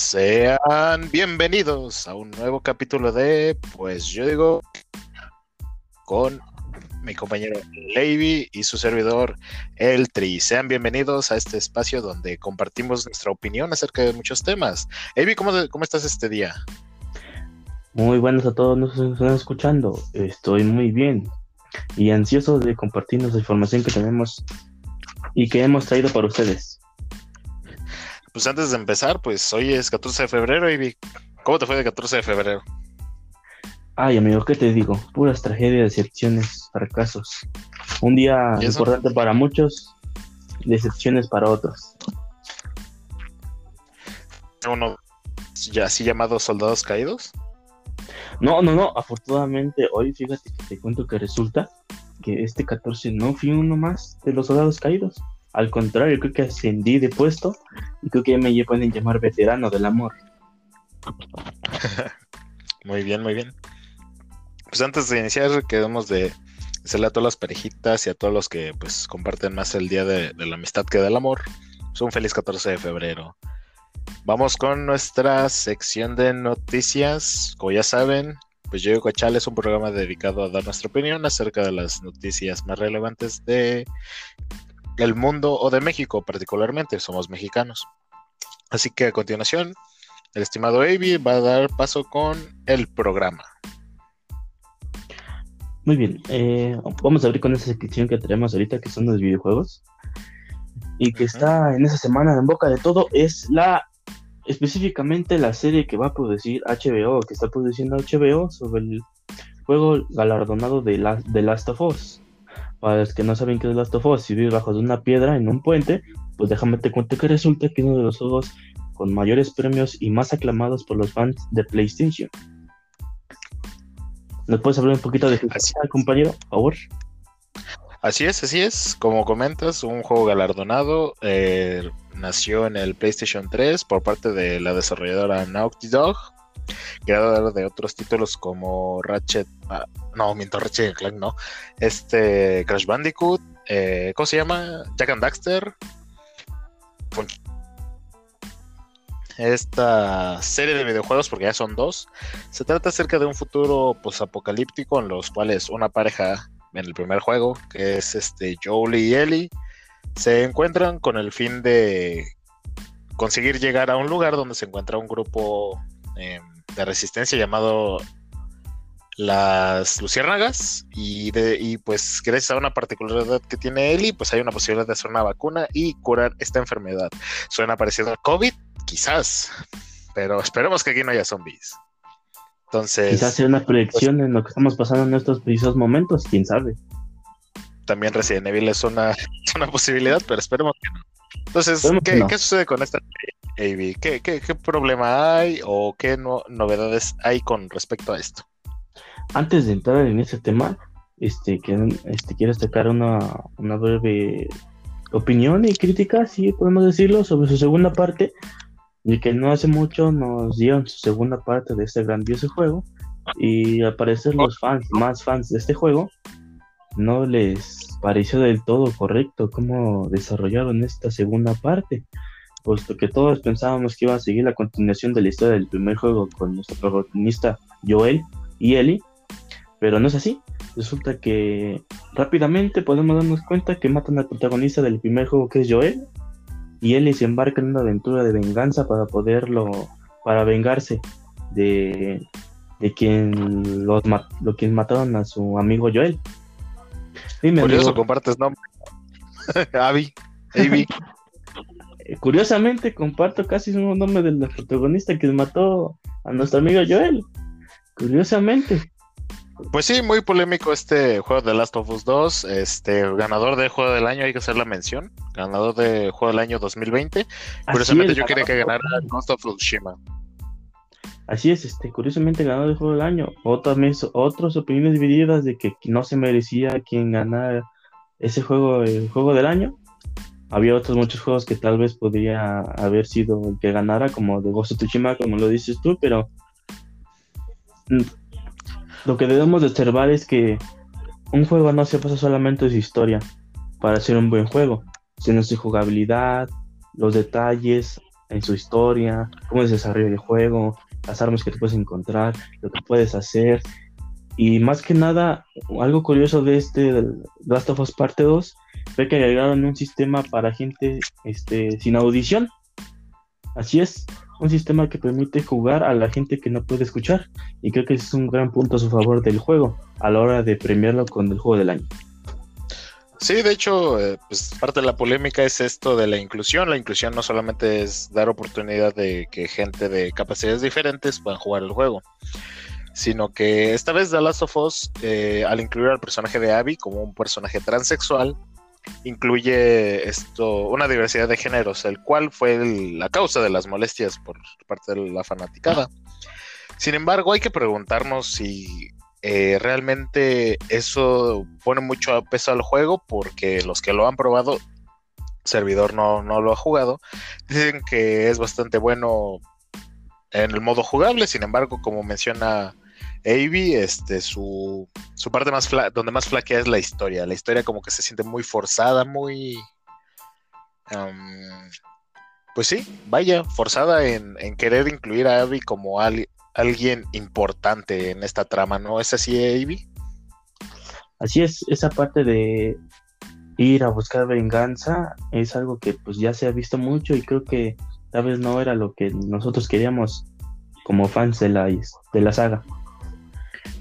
Sean bienvenidos a un nuevo capítulo de, pues yo digo, con mi compañero Levi y su servidor El Tri. Sean bienvenidos a este espacio donde compartimos nuestra opinión acerca de muchos temas. Levi, ¿cómo, ¿cómo estás este día? Muy buenos a todos que están escuchando. Estoy muy bien y ansioso de compartirnos la información que tenemos y que hemos traído para ustedes. Pues antes de empezar, pues hoy es 14 de febrero y ¿cómo te fue de 14 de febrero? Ay, amigo, ¿qué te digo? Puras tragedias, decepciones, fracasos. Un día importante para muchos, decepciones para otros. Uno ya así llamados soldados caídos. No, no, no. Afortunadamente, hoy fíjate que te cuento que resulta que este 14 no fui uno más de los soldados caídos. Al contrario, creo que ascendí de puesto y creo que me pueden llamar veterano del amor. muy bien, muy bien. Pues antes de iniciar, queremos de hacerle a todas las parejitas y a todos los que pues comparten más el día de, la amistad que del amor. Pues un feliz 14 de febrero. Vamos con nuestra sección de noticias. Como ya saben, pues Yo Cochal es un programa dedicado a dar nuestra opinión acerca de las noticias más relevantes de el mundo o de México particularmente, somos mexicanos. Así que a continuación, el estimado Avi va a dar paso con el programa. Muy bien, eh, vamos a abrir con esa sección que tenemos ahorita, que son los videojuegos. Y que está en esa semana en boca de todo, es la, específicamente la serie que va a producir HBO, que está produciendo HBO sobre el juego galardonado de, la, de Last of Us. Para los que no saben qué es Last of Us, si vives bajo de una piedra en un puente, pues déjame te cuento que resulta que es uno de los juegos con mayores premios y más aclamados por los fans de PlayStation. ¿Nos puedes hablar un poquito de así, compañero, por favor? Así es, así es. Como comentas, un juego galardonado eh, nació en el PlayStation 3 por parte de la desarrolladora Naughty Dog creador de otros títulos como Ratchet, ah, no, mientras Ratchet Clank, no, este Crash Bandicoot, eh, ¿cómo se llama? Jack and Daxter. Esta serie de videojuegos, porque ya son dos, se trata acerca de un futuro posapocalíptico en los cuales una pareja en el primer juego, que es este Jolie y Ellie, se encuentran con el fin de conseguir llegar a un lugar donde se encuentra un grupo eh, de resistencia llamado las luciérnagas y, de, y pues gracias a una particularidad que tiene Eli, pues hay una posibilidad de hacer una vacuna y curar esta enfermedad. Suena parecido al COVID, quizás, pero esperemos que aquí no haya zombies. Entonces... Quizás sea una proyección en lo que estamos pasando en estos precisos momentos, quién sabe. También Resident Evil es una, una posibilidad, pero esperemos que no. Entonces, ¿qué, ¿qué sucede con esta ¿Qué, qué, problema hay o qué novedades hay con respecto a esto? Antes de entrar en ese tema, este, este quiero destacar una, una breve opinión y crítica, si podemos decirlo, sobre su segunda parte, y que no hace mucho nos dieron su segunda parte de este grandioso juego, y al parecer los fans, más fans de este juego, no les pareció del todo correcto cómo desarrollaron esta segunda parte puesto que todos pensábamos que iba a seguir la continuación de la historia del primer juego con nuestro protagonista Joel y Ellie, pero no es así. Resulta que rápidamente podemos darnos cuenta que matan al protagonista del primer juego que es Joel y Ellie se embarca en una aventura de venganza para poderlo, para vengarse de, de quien los lo quien mataron a su amigo Joel. Dime, Por eso compartes nombre. Abby, Abby. curiosamente comparto casi el nombre del protagonista que mató a nuestro amigo Joel. Curiosamente. Pues sí, muy polémico este juego de Last of Us 2. Este ganador de juego del año, hay que hacer la mención. Ganador de juego del año 2020. Curiosamente, yo quería que ganara Ghost of Tsushima. Así es, este, curiosamente ganador de juego del año. Otras, otras opiniones divididas de que no se merecía quien ganara ese juego, el juego del año había otros muchos juegos que tal vez podría haber sido el que ganara, como de Ghost of Tsushima, como lo dices tú, pero mm, lo que debemos de observar es que un juego no se basa solamente en su historia para ser un buen juego, sino su jugabilidad, los detalles, en su historia, cómo se desarrolla el juego, las armas que te puedes encontrar, lo que puedes hacer. Y más que nada, algo curioso de este Last of Us Parte 2 fue que agregaron un sistema para gente este, sin audición. Así es, un sistema que permite jugar a la gente que no puede escuchar. Y creo que es un gran punto a su favor del juego a la hora de premiarlo con el juego del año. Sí, de hecho, eh, pues parte de la polémica es esto de la inclusión. La inclusión no solamente es dar oportunidad de que gente de capacidades diferentes puedan jugar el juego, sino que esta vez The Last of Us, eh, al incluir al personaje de Abby como un personaje transexual, incluye esto una diversidad de géneros, el cual fue la causa de las molestias por parte de la fanaticada. Sin embargo, hay que preguntarnos si eh, realmente eso pone mucho peso al juego porque los que lo han probado, servidor no, no lo ha jugado, dicen que es bastante bueno en el modo jugable, sin embargo, como menciona Avi, este, su, su parte más donde más flaquea es la historia. La historia como que se siente muy forzada, muy... pues sí, vaya, forzada en, querer incluir a Abby como alguien importante en esta trama, ¿no? ¿Es así, Ivy? Así es, esa parte de ir a buscar venganza es algo que pues ya se ha visto mucho y creo que tal vez no era lo que nosotros queríamos como fans de la, de la saga.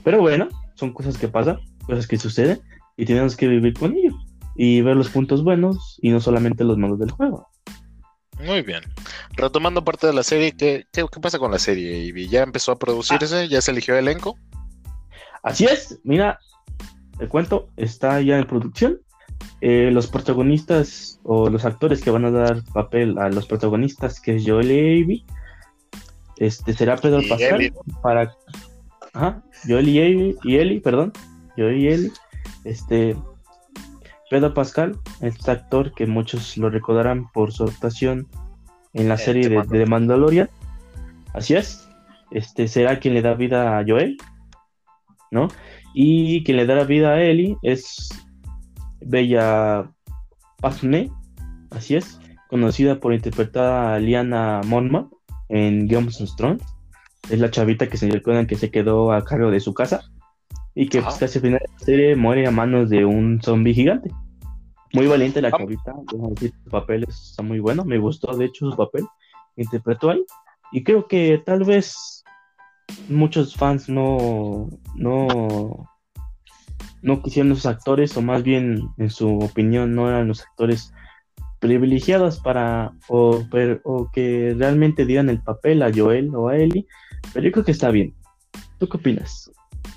Pero bueno, son cosas que pasan, cosas que suceden y tenemos que vivir con ello y ver los puntos buenos y no solamente los malos del juego. Muy bien. Retomando parte de la serie, ¿qué, qué, pasa con la serie? ¿Ya empezó a producirse? Ah. ¿Ya se eligió elenco? Así es, mira, el cuento está ya en producción. Eh, los protagonistas o los actores que van a dar papel a los protagonistas, que es Joel y Avi, este será Pedro Pascal para Ajá, Joel y Eli, y Eli, perdón, Joel y Eli, este Pedro Pascal, este actor que muchos lo recordarán por su actuación en la serie de, de, Mandalorian. Así es. Este será quien le da vida a Joel, ¿no? Y quien le dará vida a Ellie es Bella Pasme, así es, conocida por interpretar a Liana Monma en Game of Thrones. Es la chavita que se recuerdan que se quedó a cargo de su casa y que pues, casi al final de la serie muere a manos de un zombie gigante. Muy valiente la chavita, su papel está muy bueno, me gustó de hecho su papel, interpretó ahí, y creo que tal vez muchos fans no, no, no quisieron esos actores, o más bien en su opinión no eran los actores privilegiados para o, o que realmente dieran el papel a Joel o a Ellie, pero yo creo que está bien. ¿Tú qué opinas?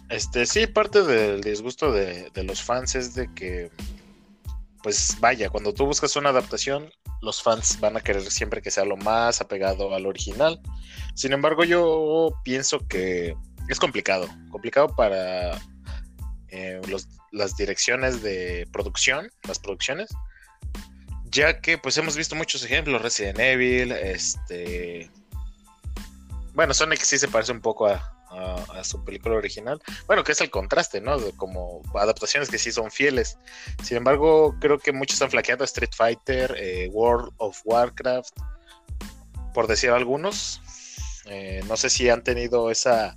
Este, sí, parte del disgusto de, los fans es de que, pues vaya, cuando tú buscas una adaptación, los fans van a querer siempre que sea lo más apegado al original. Sin embargo, yo pienso que es complicado, complicado para eh, las direcciones de producción, las producciones, ya que pues hemos visto muchos ejemplos, Resident Evil, este... Bueno, Sonic sí se parece un poco a, su película original. Bueno, que es el contraste, ¿no? como adaptaciones que sí son fieles. Sin embargo, creo que muchos han flaqueado Street Fighter, eh, World of Warcraft, por decir algunos. Eh, no sé si han tenido esa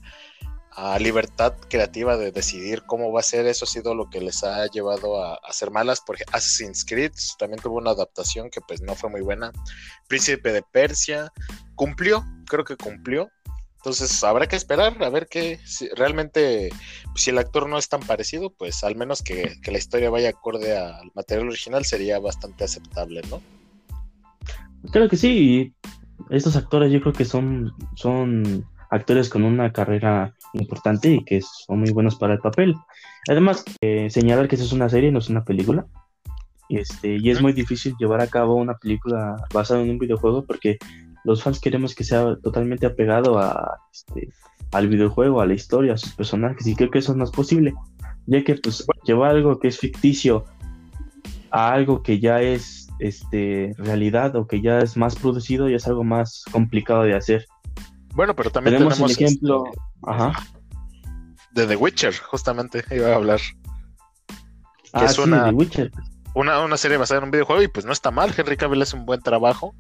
libertad creativa de decidir cómo va a ser. Eso ha sido lo que les ha llevado a, hacer malas. Por ejemplo, Assassin's Creed también tuvo una adaptación que pues no fue muy buena. Príncipe de Persia cumplió, creo que cumplió. Entonces habrá que esperar a ver que si realmente, pues, si el actor no es tan parecido, pues al menos que, la historia vaya acorde al material original sería bastante aceptable, ¿no? Creo que sí. Estos actores yo creo que son, son actores con una carrera importante y que son muy buenos para el papel. Además, eh, señalar que eso es una serie, no es una película. Este, y es muy difícil llevar a cabo una película basada en un videojuego porque los fans queremos que sea totalmente apegado a, este, al videojuego, a la historia, a sus personajes, y creo que eso no es posible, ya que pues llevar algo que es ficticio a algo que ya es este realidad o que ya es más producido ya es algo más complicado de hacer. Bueno, pero también tenemos, el ejemplo este, de The Witcher, justamente iba a hablar. ah, una, The Witcher. Una, una, serie basada en un videojuego y pues no está mal, Henry Cavill hace un buen trabajo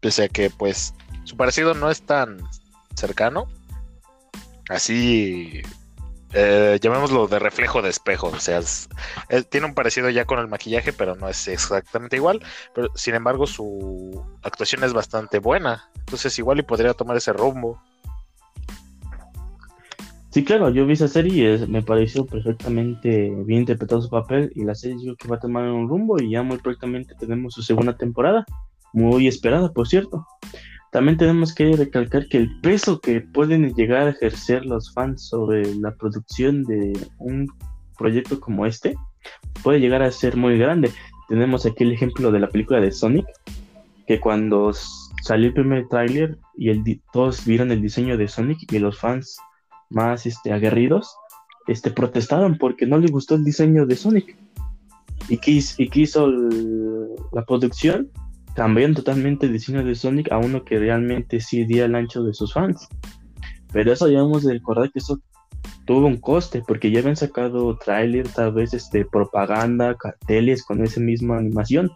pese a que pues su parecido no es tan cercano, así eh, llamémoslo de reflejo de espejo, o sea, tiene un parecido ya con el maquillaje, pero no es exactamente igual, pero sin embargo su actuación es bastante buena, entonces igual y podría tomar ese rumbo. Sí, claro, yo vi esa serie y me pareció perfectamente bien interpretado su papel y la serie digo que va a tomar un rumbo y ya muy prontamente tenemos su segunda temporada, muy esperada, por cierto. También tenemos que recalcar que el peso que pueden llegar a ejercer los fans sobre la producción de un proyecto como este puede llegar a ser muy grande. Tenemos aquí el ejemplo de la película de Sonic, que cuando salió el primer tráiler y todos vieron el diseño de Sonic y los fans más este, aguerridos, este, protestaron porque no les gustó el diseño de Sonic. Y hizo la producción, cambiaron totalmente el diseño de Sonic a uno que realmente sí día el ancho de sus fans. Pero eso ya hemos de recordar que eso tuvo un coste, porque ya habían sacado tráiler, tal vez este, propaganda, carteles con esa misma animación,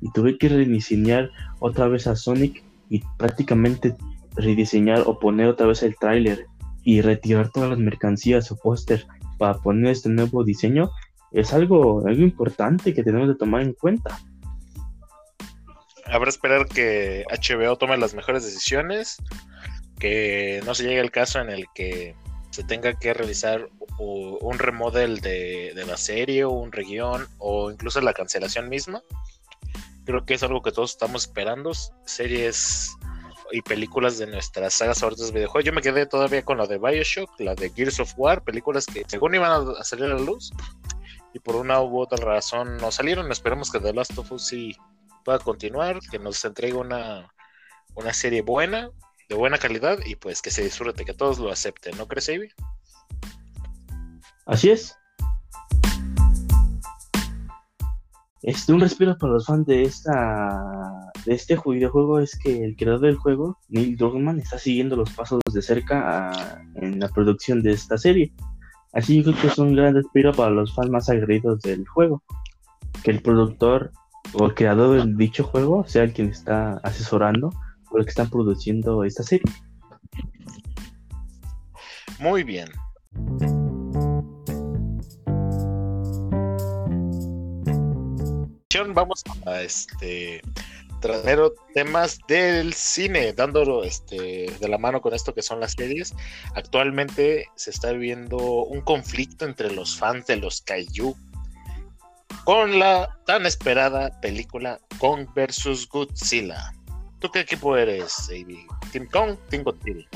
y tuve que rediseñar otra vez a Sonic y prácticamente rediseñar o poner otra vez el tráiler y retirar todas las mercancías o póster para poner este nuevo diseño es algo, algo importante que tenemos que tomar en cuenta. Habrá esperar que HBO tome las mejores decisiones, que no se llegue el caso en el que se tenga que realizar un remodel de, de la serie o un reguión o incluso la cancelación misma. Creo que es algo que todos estamos esperando. Series y películas de nuestras sagas favoritas de videojuegos. Yo me quedé todavía con la de Bioshock, la de Gears of War, películas que según iban a salir a la luz y por una u otra razón no salieron. Esperemos que The Last of Us sí pueda continuar, que nos entregue una, una serie buena, de buena calidad y pues que se disfrute, que todos lo acepten, ¿no crees, Avi? Así es. Este, un respiro para los fans de esta de este videojuego es que el creador del juego, Neil Druckmann, está siguiendo los pasos de cerca en la producción de esta serie. Así yo creo que es un gran respiro para los fans más agredidos del juego. Que el productor o el creador de dicho juego sea el quien está asesorando o el que están produciendo esta serie. Muy bien. vamos a este traer temas del cine, dándolo este, de la mano con esto que son las series. Actualmente se está viendo un conflicto entre los fans de los Kaiju con la tan esperada película Kong vs Godzilla. ¿Tú qué equipo eres, Avi? ¿Team Kong, Team Godzilla?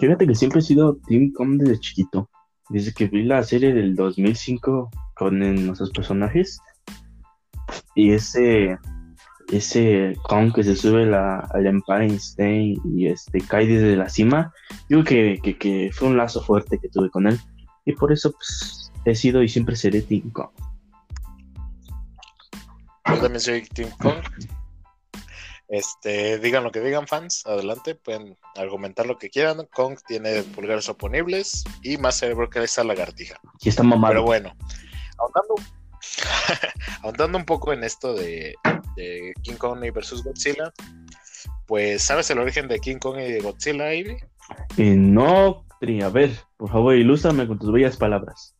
Fíjate que siempre he sido Team Kong desde chiquito. Desde que vi la serie del 2005 con nuestros personajes, y ese ese Kong que se sube la, al Empire State y este cae desde la cima, creo que, que, fue un lazo fuerte que tuve con él. Y por eso pues, he sido y siempre seré Team Kong. Yo también soy Team Kong. Este, digan lo que digan fans, adelante, pueden argumentar lo que quieran. Kong tiene pulgares oponibles y más cerebro que esa lagartija. Y está mamado. Pero bueno, ahondando ahondando un poco en esto de, King Kong y versus Godzilla, pues ¿sabes el origen de King Kong y Godzilla, Ivy? Eh, no, a ver, por favor, ilústrame con tus bellas palabras.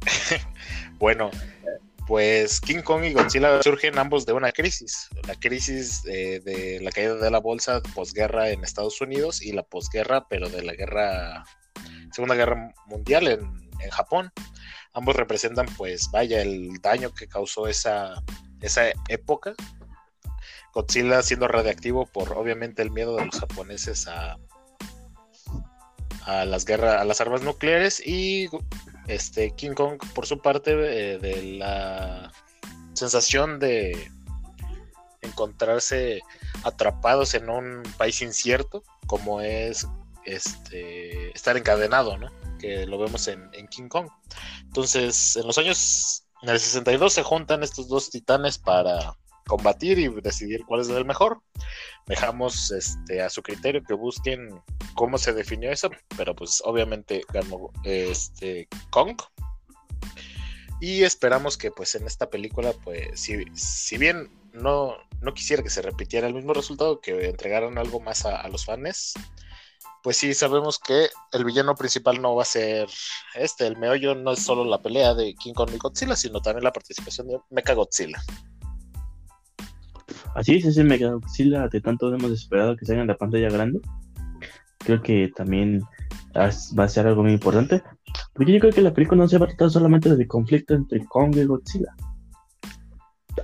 bueno, pues King Kong y Godzilla surgen ambos de una crisis, la crisis de, la caída de la bolsa posguerra en Estados Unidos y la posguerra, pero de la guerra, Segunda Guerra Mundial en, en Japón ambos representan, pues, vaya, el daño que causó esa, esa época. Godzilla siendo radiactivo por, obviamente, el miedo de los japoneses a, a las guerras, a las armas nucleares y este King Kong por su parte eh, de la sensación de encontrarse atrapados en un país incierto como es este estar encadenado, ¿no? que lo vemos en, King Kong. Entonces, en los años, en el 62 se juntan estos dos titanes para combatir y decidir cuál es el mejor. Dejamos este, a su criterio que busquen cómo se definió eso, pero pues obviamente ganó este Kong. Y esperamos que pues en esta película, pues si, si bien no, no quisiera que se repitiera el mismo resultado, que entregaran algo más a, los fans, pues sí sabemos que el villano principal no va a ser este, el meollo no es solo la pelea de King Kong y Godzilla, sino también la participación de Mecha Godzilla. Así es, ese Mega Godzilla de tanto hemos esperado que salga en la pantalla grande. Creo que también va a ser algo muy importante. Porque yo creo que la película no se va a tratar solamente del conflicto entre Kong y Godzilla.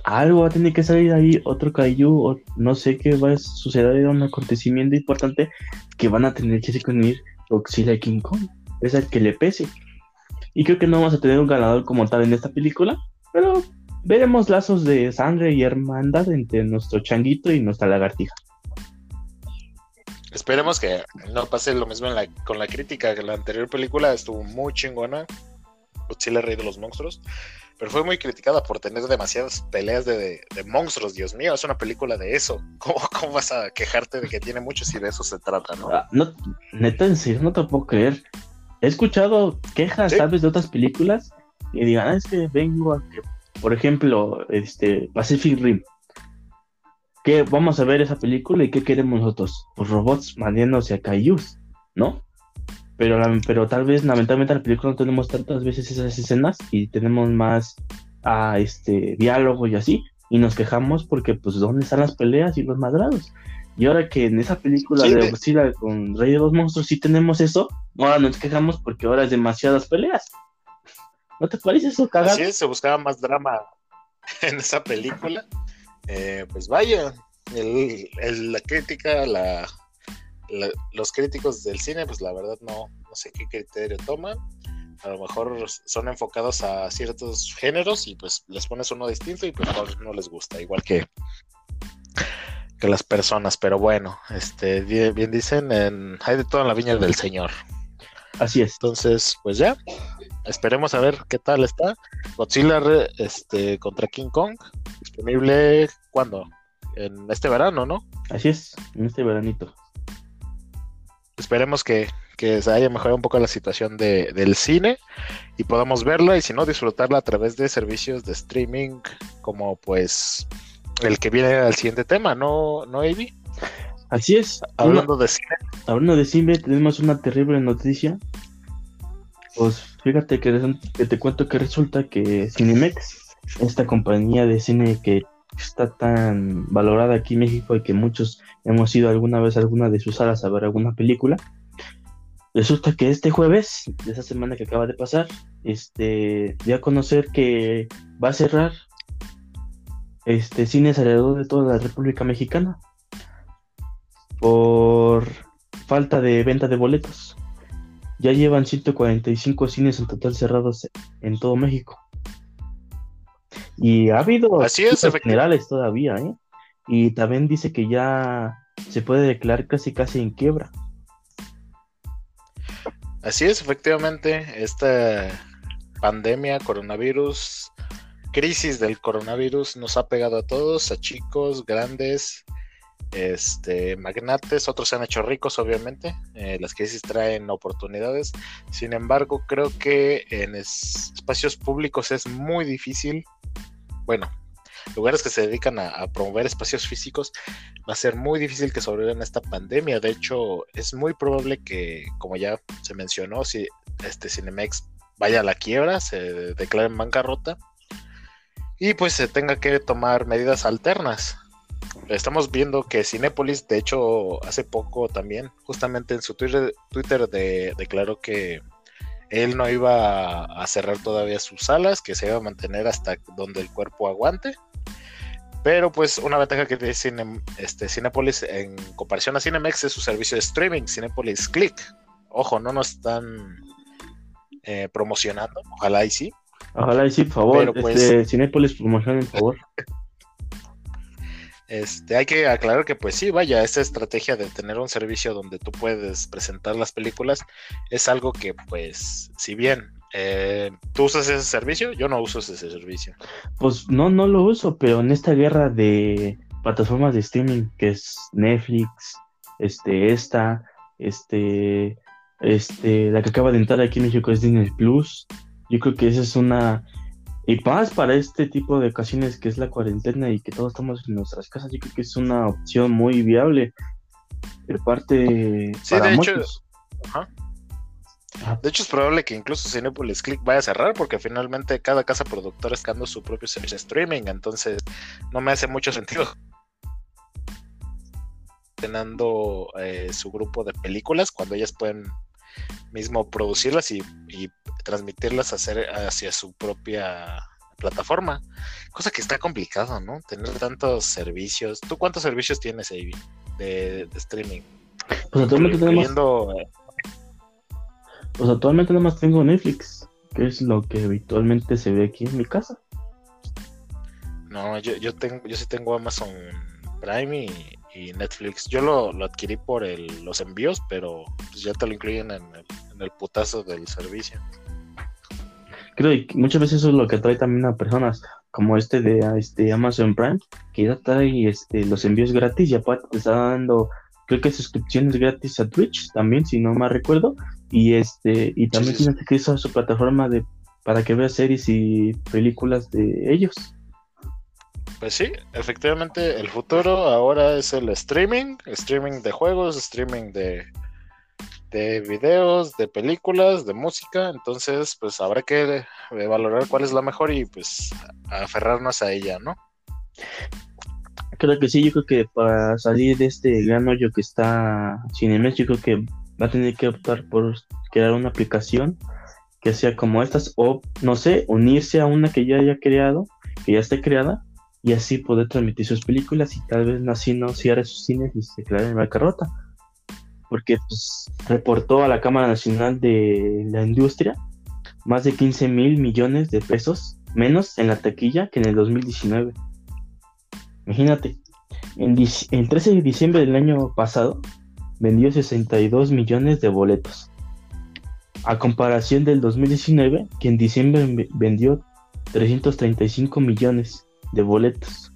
Algo va a tener que salir ahí, otro Kaiju, o no sé qué va a suceder, un acontecimiento importante que van a tener que unir Godzilla y King Kong. Es el que le pese. Y creo que no vamos a tener un ganador como tal en esta película, pero veremos lazos de sangre y hermandad entre nuestro changuito y nuestra lagartija. Esperemos que no pase lo mismo con la crítica, que la anterior película estuvo muy chingona, Godzilla Rey de los Monstruos, pero fue muy criticada por tener demasiadas peleas de, monstruos, Dios mío, es una película de eso. ¿Cómo, ¿Cómo, vas a quejarte de que tiene muchos si de eso se trata, no? Ah, no neta, en serio, no te puedo creer. He escuchado quejas, ¿sabes?, de otras películas y digan, ah, es que vengo a que, por ejemplo, este Pacific Rim ¿Qué vamos a ver esa película y qué queremos nosotros? Pues robots mandiéndose a Kaijus, ¿no? Pero, pero tal vez, lamentablemente, en la película no tenemos tantas veces esas escenas y tenemos más a este diálogo y así. Y nos quejamos porque, pues, ¿dónde están las peleas y los madrados? Y ahora que en esa película de Godzilla con Rey de los Monstruos sí tenemos eso, ahora nos quejamos porque ahora es demasiadas peleas. ¿No te parece eso cagado? Se buscaba más drama en esa película eh, pues vaya, la crítica, la, los críticos del cine, pues la verdad no, no sé qué criterio toman. A lo mejor son enfocados a ciertos géneros y pues les pones uno distinto y pues no, les gusta, igual que, que las personas. Pero bueno, este bien, dicen, en, hay de todo en la viña del Señor. Así es. Entonces, pues ya, esperemos a ver qué tal está. Godzilla este, contra King Kong disponible cuando En este verano, ¿no? Así es, en este veranito. Esperemos que, se haya mejorado un poco la situación de, del cine y podamos verla y si no disfrutarla a través de servicios de streaming como pues el que viene al siguiente tema, ¿no, no Avi? Así es. Hablando de cine. Hablando de cine, tenemos una terrible noticia. Pues fíjate que, que te cuento que resulta que Cinemex esta compañía de cine que está tan valorada aquí en México y que muchos hemos ido alguna vez a alguna de sus salas a ver alguna película. Resulta que este jueves, de esa semana que acaba de pasar, este, dio a conocer que va a cerrar este cines alrededor de toda la República Mexicana por falta de venta de boletos. Ya llevan 145 cines en total cerrados en todo México. Y ha habido Así es, generales todavía, ¿eh? Y también dice que ya se puede declarar casi casi en quiebra. Así es, efectivamente, esta pandemia, coronavirus, crisis del coronavirus nos ha pegado a todos, a chicos, grandes, este, magnates, otros se han hecho ricos, obviamente. Eh, las crisis traen oportunidades. Sin embargo, creo que en espacios públicos es muy difícil bueno, lugares que se dedican a, promover espacios físicos, va a ser muy difícil que sobrevivan esta pandemia. De hecho, es muy probable que, como ya se mencionó, si este Cinemex vaya a la quiebra, se declare en bancarrota y pues se tenga que tomar medidas alternas. Estamos viendo que Cinépolis, de hecho, hace poco también, justamente en su Twitter, Twitter declaró que él no iba a cerrar todavía sus salas, que se iba a mantener hasta donde el cuerpo aguante. Pero pues una ventaja que tiene Cine, este, Cinepolis en comparación a Cinemex es su servicio de streaming, Cinepolis Click. Ojo, no nos están eh, promocionando, ojalá y sí. Ojalá y sí, por favor. Pues, este, Cinepolis promociona, por favor. Este, hay que aclarar que pues sí, vaya, esa estrategia de tener un servicio donde tú puedes presentar las películas es algo que pues, si bien eh, tú usas ese servicio, yo no uso ese servicio. Pues no, no lo uso, pero en esta guerra de plataformas de streaming que es Netflix, este, esta, este, este, la que acaba de entrar aquí en México es Disney Plus, yo creo que esa es una Y más para este tipo de ocasiones que es la cuarentena y que todos estamos en nuestras casas, yo creo que es una opción muy viable de parte sí, de Hecho, De hecho, es probable que incluso Cinepolis Click vaya a cerrar porque finalmente cada casa productora está dando su propio servicio de streaming, entonces no me hace mucho sentido. Teniendo eh, su grupo de películas cuando ellas pueden mismo producirlas y, transmitirlas hacer hacia su propia plataforma. Cosa que está complicado, ¿no? Tener tantos servicios. ¿Tú cuántos servicios tienes, ahí de, streaming? Pues actualmente tenemos... Eh, pues actualmente nada más tengo Netflix, que es lo que habitualmente se ve aquí en mi casa. No, yo, yo tengo, yo sí tengo Amazon Prime y, y Netflix. Yo lo, adquirí por el, los envíos, pero pues ya te lo incluyen en el, putazo del servicio. Creo que muchas veces eso es lo que atrae también a personas como este de este Amazon Prime, que ya trae este, los envíos gratis y aparte te está dando, creo que suscripciones gratis a Twitch también, si no mal recuerdo, y este y también tienes acceso a su plataforma de para que veas series y películas de ellos. Pues sí, efectivamente el futuro ahora es el streaming, streaming de juegos, streaming de, de videos, de películas, de música, entonces pues habrá que eh, valorar cuál es la mejor y pues aferrarnos a ella, ¿no? Creo que sí, yo creo que para salir de este gran hoyo que está Cinemex, yo creo que va a tener que optar por crear una aplicación que sea como estas o no sé, unirse a una que ya haya creado, que ya esté creada y así poder transmitir sus películas y tal vez así no cierre sus cines y se declare en bancarrota. Porque pues, reportó a la Cámara Nacional de la Industria más de 15 mil millones de pesos menos en la taquilla que en el 2019. Imagínate, en el 13 de diciembre del año pasado vendió 62 millones de boletos. A comparación del 2019, que en diciembre vendió 335 millones de boletos.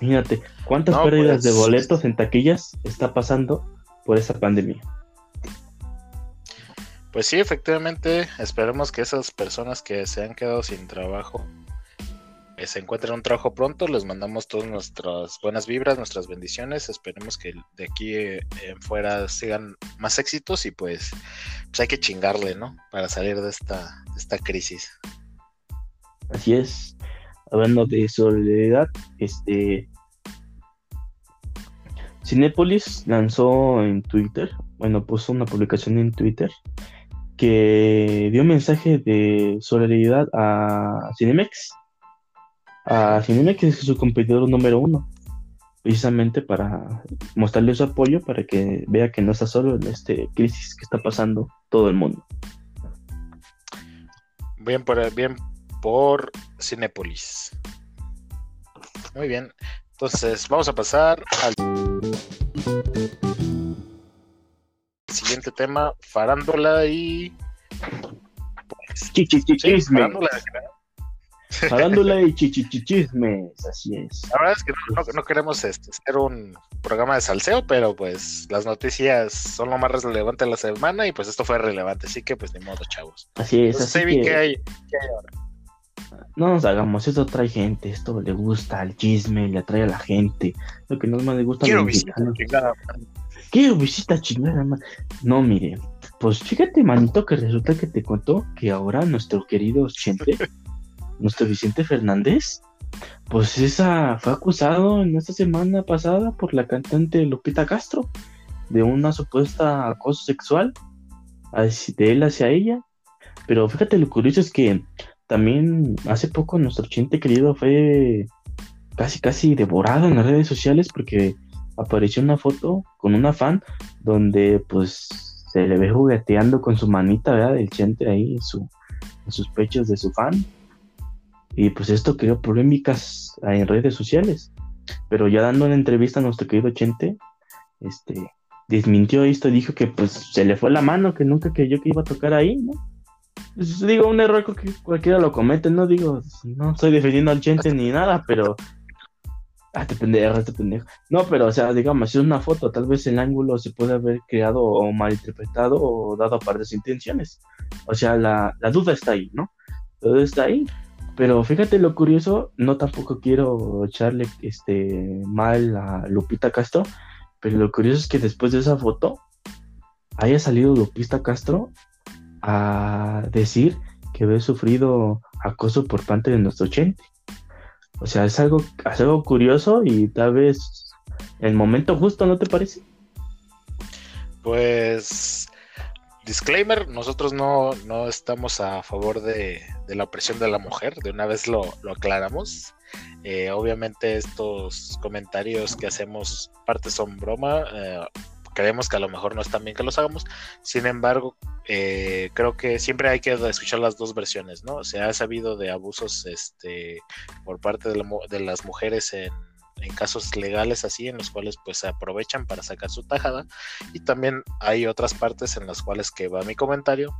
Fíjate, ¿cuántas pérdidas de pues, boletos en taquillas está pasando por esa pandemia? Pues sí, efectivamente, esperemos que esas personas que se han quedado sin trabajo eh, se encuentren un trabajo pronto. Les mandamos todas nuestras buenas vibras, nuestras bendiciones. Esperemos que de aquí eh, en fuera sigan más éxitos y pues, pues hay que chingarle, ¿no? Para salir de esta, de esta crisis. Así es hablando de solidaridad, este Cinepolis lanzó en Twitter, bueno, puso una publicación en Twitter que dio un mensaje de solidaridad a Cinemex. A Cinemex es su competidor número uno, precisamente para mostrarle su apoyo para que vea que no está solo en este crisis que está pasando todo el mundo. Bien por, bien por Cinepolis. Muy bien. Entonces, vamos a pasar al siguiente tema, farándula y pues, Farándula y chichichismes, así es. La verdad es que no, queremos este, ser un programa de salseo, pero pues las noticias son lo más relevante de la semana y pues esto fue relevante, así que pues ni modo, chavos. Así es. así que... ¿qué hay, ¿qué hay ahora? No nos hagamos, esto trae gente, esto le gusta al chisme, le atrae a la gente. Lo que no más le gusta Quiero visita chingada. Quiero visita chingada, No, mire, pues fíjate, manito, que resulta que te contó que ahora nuestro querido Chente, nuestro Vicente Fernández, pues esa fue acusado en esta semana pasada por la cantante Lupita Castro de una supuesta acoso sexual de él hacia ella. Pero fíjate, lo curioso es que también hace poco nuestro chente querido fue casi casi devorado en las redes sociales porque apareció una foto con una fan donde pues se le ve jugueteando con su manita, ¿verdad? El chente ahí en, su, en sus pechos de su fan. Y pues esto creó polémicas en redes sociales. Pero ya dando una entrevista a nuestro querido Chente, este, desmintió esto y dijo que pues se le fue la mano, que nunca creyó que iba a tocar ahí, ¿no? Pues, digo, un error que cualquiera lo comete, no digo, no estoy defendiendo al gente ni nada, pero. Ah, te pendejo, te pendejo. No, pero, o sea, digamos, si es una foto, tal vez el ángulo se puede haber creado o malinterpretado o dado a partes intenciones. O sea, la, duda está ahí, ¿no? todo está ahí. Pero fíjate lo curioso, no tampoco quiero echarle este mal a Lupita Castro, pero lo curioso es que después de esa foto haya salido Lupita Castro a decir que había sufrido acoso por parte de nuestro Chente. O sea, es algo, es algo curioso y tal vez el momento justo, ¿no te parece? Pues disclaimer, nosotros no, no estamos a favor de, la opresión de la mujer, de una vez lo, aclaramos. Eh, obviamente estos comentarios que hacemos parte son broma, eh, creemos que a lo mejor no es tan bien que los hagamos, sin embargo, eh, creo que siempre hay que escuchar las dos versiones, ¿no? Se ha sabido de abusos este, por parte de, de las mujeres en casos legales así en los cuales pues se aprovechan para sacar su tajada. Y también hay otras partes en las cuales que va mi comentario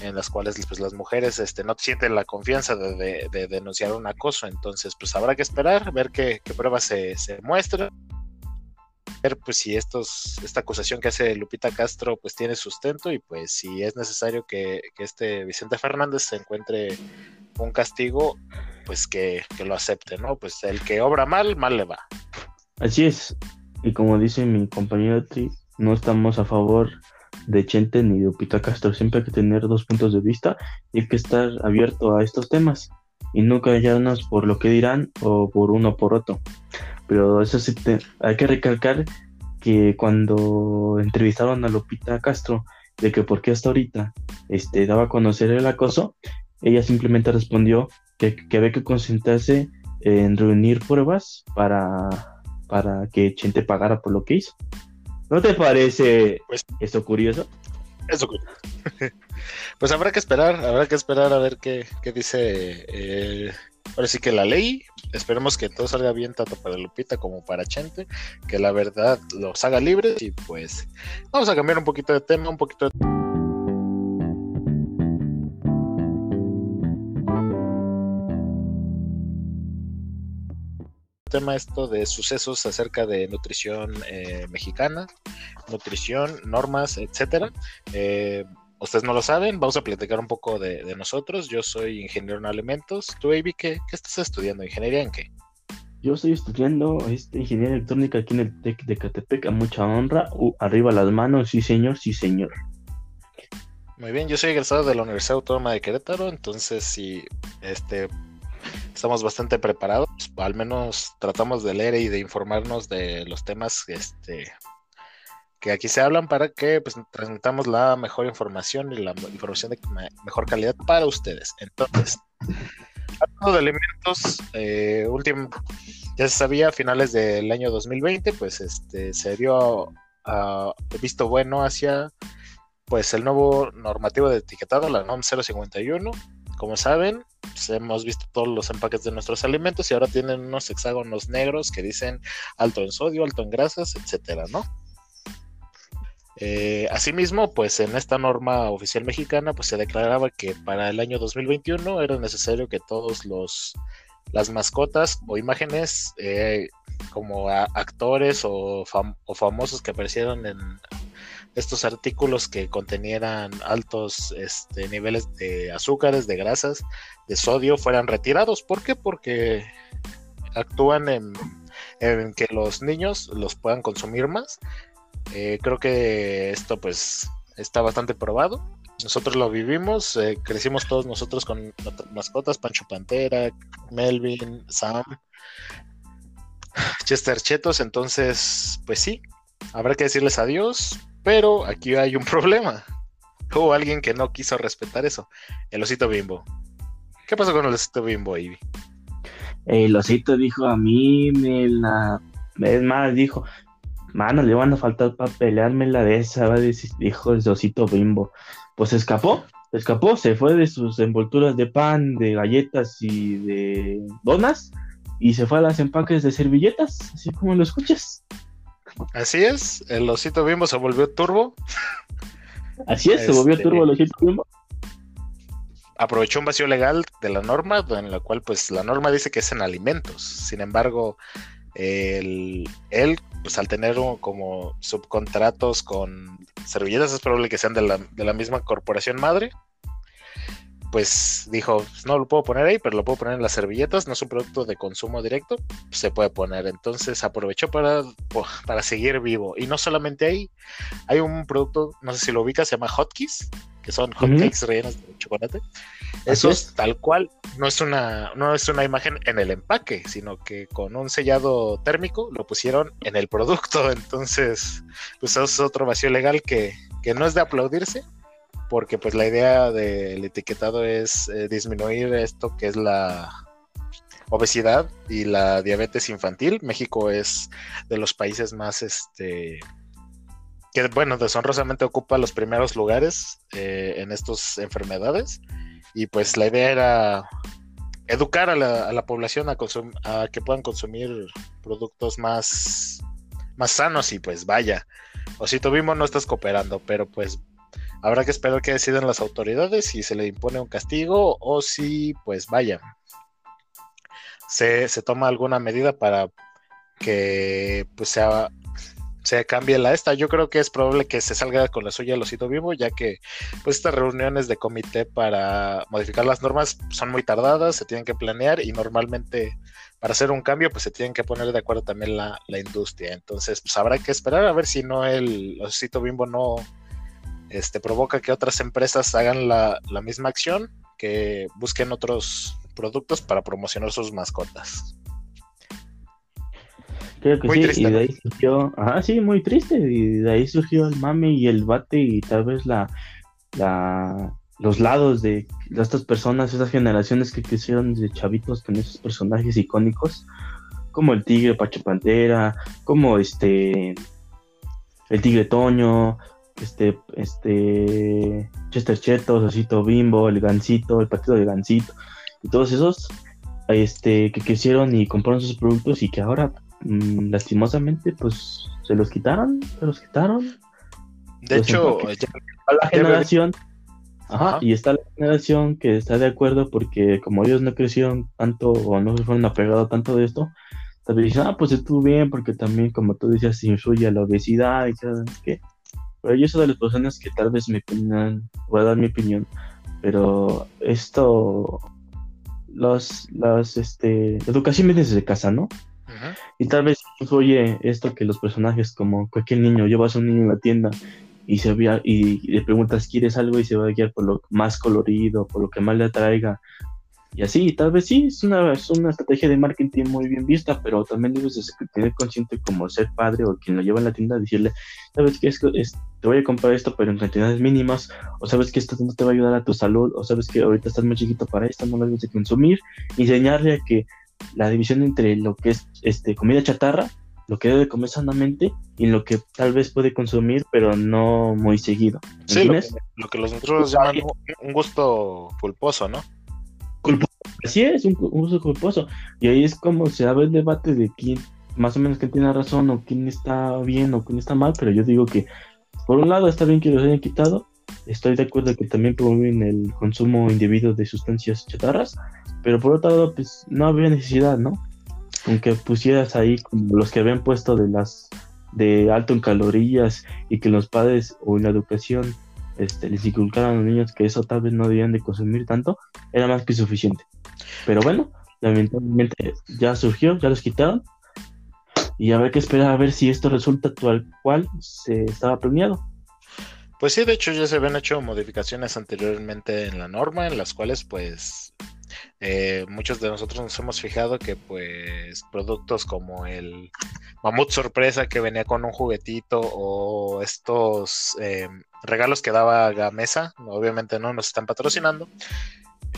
en las cuales pues las mujeres este, no sienten la confianza de, denunciar un acoso. Entonces pues habrá que esperar ver qué, pruebas se, se muestran ver pues si estos, esta acusación que hace Lupita Castro pues tiene sustento y pues si es necesario que, que este Vicente Fernández se encuentre un castigo pues que, lo acepte, ¿no? Pues el que obra mal, mal le va. Así es. Y como dice mi compañero Tri, no estamos a favor de Chente ni de Upita Castro. Siempre hay que tener dos puntos de vista y hay que estar abierto a estos temas y no callarnos por lo que dirán o por uno o por otro. Pero eso sí, hay que recalcar que cuando entrevistaron a Lupita Castro de que por qué hasta ahorita este, daba a conocer el acoso, ella simplemente respondió que, que había que concentrarse en reunir pruebas para, para que Chente pagara por lo que hizo. ¿No te parece pues, esto curioso? Eso curioso. pues habrá que esperar, habrá que esperar a ver qué, qué dice eh, ahora sí que la ley. Esperemos que todo salga bien tanto para Lupita como para Chente, que la verdad los haga libres y pues vamos a cambiar un poquito de tema, un poquito de... tema esto de sucesos acerca de nutrición eh, mexicana, nutrición, normas, etcétera. Eh, ustedes no lo saben, vamos a platicar un poco de, nosotros. Yo soy ingeniero en alimentos. ¿Tú, Baby, qué, estás estudiando? ¿Ingeniería en qué? Yo estoy estudiando este, ingeniería electrónica aquí en el TEC de Catepec, a mucha honra. arriba las manos, sí señor, sí señor. Muy bien, yo soy egresado de la Universidad Autónoma de Querétaro, entonces sí, este, estamos bastante preparados, al menos tratamos de leer y de informarnos de los temas este, que aquí se hablan para que pues, transmitamos la mejor información y la información de mejor calidad para ustedes. Entonces, hablando de alimentos, eh, último, ya se sabía a finales del año 2020, pues este, se dio uh, visto bueno hacia pues el nuevo normativo de etiquetado, la NOM 051. Como saben, pues, hemos visto todos los empaques de nuestros alimentos y ahora tienen unos hexágonos negros que dicen alto en sodio, alto en grasas, etcétera, ¿no? Eh, asimismo, pues en esta norma oficial mexicana, pues se declaraba que para el año 2021 era necesario que todos los las mascotas o imágenes eh, como actores o, o, famosos que aparecieron en estos artículos que contenieran altos este, niveles de azúcares, de grasas, de sodio fueran retirados. ¿Por qué? Porque actúan en, que los niños los puedan consumir más. Eh, creo que esto pues está bastante probado. Nosotros lo vivimos, eh, crecimos todos nosotros con mascotas, Pancho Pantera, Melvin, Sam, Chester Chetos, entonces pues sí, habrá que decirles adiós, pero aquí hay un problema. Hubo alguien que no quiso respetar eso. El osito bimbo. ¿Qué pasó con el osito bimbo, Ivy? El osito dijo a mí, me la... Es más, dijo, mano, le van a faltar para pelearme la de esa, va a decir, dijo el osito bimbo. Pues escapó, escapó, se fue de sus envolturas de pan, de galletas y de donas y se fue a las empaques de servilletas, así como lo escuchas. Así es, el osito bimbo se volvió turbo. Así es, se volvió este, turbo el osito bimbo. Aprovechó un vacío legal de la norma, en la cual pues la norma dice que es en alimentos. Sin embargo, él, pues al tener como subcontratos con servilletas, es probable que sean de la, de la misma corporación madre. pues dijo, no lo puedo poner ahí, pero lo puedo poner en las servilletas, no es un producto de consumo directo, se puede poner. Entonces aprovechó para, para seguir vivo. Y no solamente ahí, hay un producto, no sé si lo ubicas, se llama Hotkeys, que son hotcakes rellenos de chocolate. Eso es tal cual, no es una, no es una imagen en el empaque, sino que con un sellado térmico lo pusieron en el producto. Entonces, pues eso es otro vacío legal que, que no es de aplaudirse, porque pues la idea del etiquetado es eh, disminuir esto que es la obesidad y la diabetes infantil. México es de los países más, este, que bueno, deshonrosamente ocupa los primeros lugares eh, en estas enfermedades. Y pues la idea era educar a la, población a, a, que puedan consumir productos más, más sanos y pues vaya, Osito Bimbo no estás cooperando, pero pues Habrá que esperar que decidan las autoridades si se le impone un castigo o si, pues vaya, se, toma alguna medida para que pues sea, se cambie la esta. Yo creo que es probable que se salga con la suya el osito vivo, ya que pues estas reuniones de comité para modificar las normas son muy tardadas, se tienen que planear y normalmente para hacer un cambio pues se tienen que poner de acuerdo también la, la industria. Entonces pues habrá que esperar a ver si no el osito bimbo no este, provoca que otras empresas hagan la, misma acción, que busquen otros productos para promocionar sus mascotas. Creo que sí, y de ahí surgió, ajá, sí, muy triste, y de ahí surgió el mame y el bate y tal vez la, la los lados de, estas personas, esas generaciones que crecieron de chavitos con esos personajes icónicos, como el tigre Pacho Pantera, como este el tigre Toño, este, este, Chester Chetos, Osito Bimbo, el Gancito, el partido de Gancito, y todos esos, este, que quisieron y compraron sus productos y que ahora, mm, lastimosamente, pues, se los quitaron, se los quitaron. De hecho, la generación, ajá, y está la generación que está de acuerdo porque como ellos no crecieron tanto o no se fueron apegados tanto de esto, también dicen, ah, pues estuvo bien porque también, como tú decías, influye la obesidad y que pero yo soy de las personas que tal vez me opinan, voy a dar mi opinión, pero esto, los, las, este, la educación viene desde casa, ¿no? Y tal vez influye esto que los personajes, como cualquier niño, llevas a un niño en la tienda y se vea, y le preguntas, ¿quieres algo? Y se va a guiar por lo más colorido, por lo que más le atraiga, y así, tal vez sí, es una, es una estrategia de marketing muy bien vista, pero también debes tener consciente como ser padre o quien lo lleva en la tienda, decirle, sabes que es, te voy a comprar esto, pero en cantidades mínimas, o sabes que esto no te va a ayudar a tu salud, o sabes que ahorita estás muy chiquito para esto, no lo debes de consumir, enseñarle a que la división entre lo que es este, comida chatarra, lo que debe comer sanamente y lo que tal vez puede consumir, pero no muy seguido. Sí, lo que, lo que, los nosotros llaman un gusto pulposo, ¿no? culposo. Así es, un, uso culposo. Y ahí es como se abre el debate de quién, más o menos, quién tiene razón o quién está bien o quién está mal. Pero yo digo que, por un lado, está bien que los hayan quitado. Estoy de acuerdo que también promueven el consumo indebido de sustancias chatarras. Pero por otro lado, pues no había necesidad, ¿no? Aunque pusieras ahí como los que habían puesto de las de alto en calorías y que los padres o en la educación este, les inculcaran a los niños que eso tal vez no debían de consumir tanto, era más que suficiente. Pero bueno, lamentablemente ya surgió, ya los quitaron. Y habrá que esperar a ver si esto resulta tal cual se estaba planeado. Pues sí, de hecho ya se habían hecho modificaciones anteriormente en la norma, en las cuales pues eh, muchos de nosotros nos hemos fijado que pues productos como el mamut sorpresa que venía con un juguetito o estos eh, regalos que daba Gamesa, obviamente no nos están patrocinando,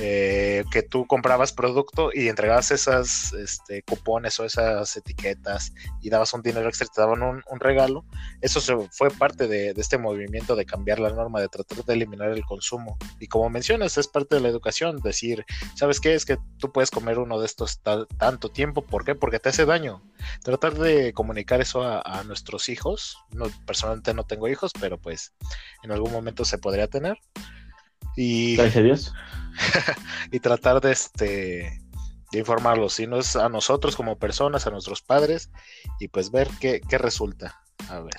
eh, que tú comprabas producto y entregabas esas este, cupones o esas etiquetas y dabas un dinero extra te daban un, regalo, eso fue parte de, este movimiento de cambiar la norma, de tratar de eliminar el consumo. Y como mencionas, es parte de la educación, decir, ¿sabes qué? Es que tú puedes comer uno de estos tanto tiempo, ¿por qué? Porque te hace daño. Tratar de comunicar eso a, nuestros hijos, personalmente no tengo hijos, pero pues en algún momento se podría tener y, y tratar de, este, de informarlos, si no es a nosotros como personas, a nuestros padres, y pues ver qué, qué resulta. A ver.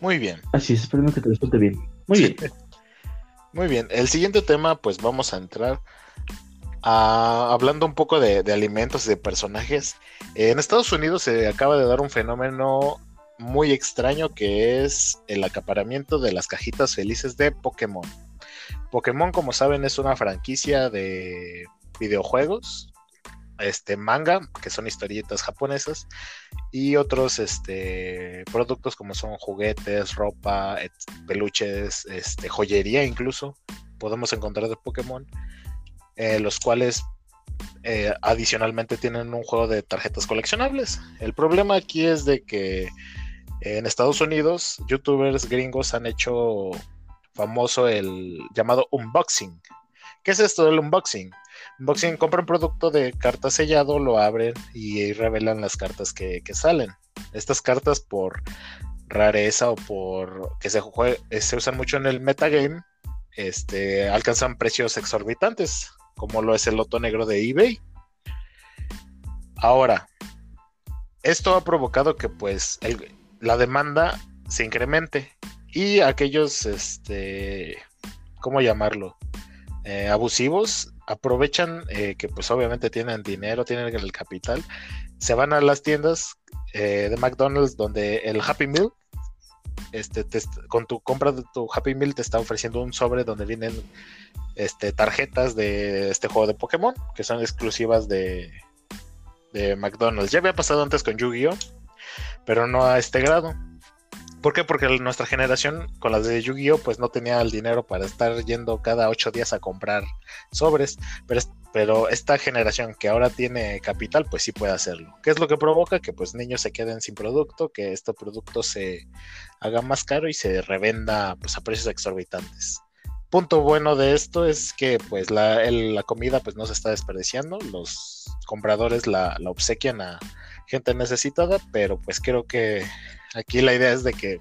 Muy bien. Así es, esperemos que te resulte bien. Muy bien. Muy bien. El siguiente tema, pues vamos a entrar a, hablando un poco de, de alimentos y de personajes. En Estados Unidos se acaba de dar un fenómeno muy extraño que es el acaparamiento de las cajitas felices de Pokémon. Pokémon, como saben, es una franquicia de videojuegos, este manga, que son historietas japonesas, y otros este, productos como son juguetes, ropa, peluches, este, joyería incluso, podemos encontrar de Pokémon, eh, los cuales eh, adicionalmente tienen un juego de tarjetas coleccionables. El problema aquí es de que en Estados Unidos, youtubers gringos han hecho famoso el llamado unboxing. ¿Qué es esto del unboxing? Unboxing compra un producto de carta sellado, lo abren y revelan las cartas que, salen. Estas cartas por rareza o por que se, se usan mucho en el metagame, este, alcanzan precios exorbitantes, como lo es el loto negro de eBay. Ahora, esto ha provocado que pues la demanda se incremente y aquellos, este, ¿cómo llamarlo? Eh, abusivos aprovechan que pues obviamente tienen dinero, tienen el capital, se van a las tiendas eh, de McDonald's donde el Happy Meal, este, con tu compra de tu Happy Meal te está ofreciendo un sobre donde vienen este, tarjetas de este juego de Pokémon que son exclusivas de, McDonald's. Ya había pasado antes con Yu-Gi-Oh! pero no a este grado. ¿Por qué? Porque nuestra generación con las de Yu-Gi-Oh pues no tenía el dinero para estar yendo cada ocho días a comprar sobres, pero, pero esta generación que ahora tiene capital pues sí puede hacerlo. ¿Qué es lo que provoca? Que pues niños se queden sin producto, que este producto se haga más caro y se revenda pues a precios exorbitantes. Punto bueno de esto es que pues la, comida pues no se está desperdiciando, los compradores la, obsequian a gente necesitada, pero pues creo que aquí la idea es de que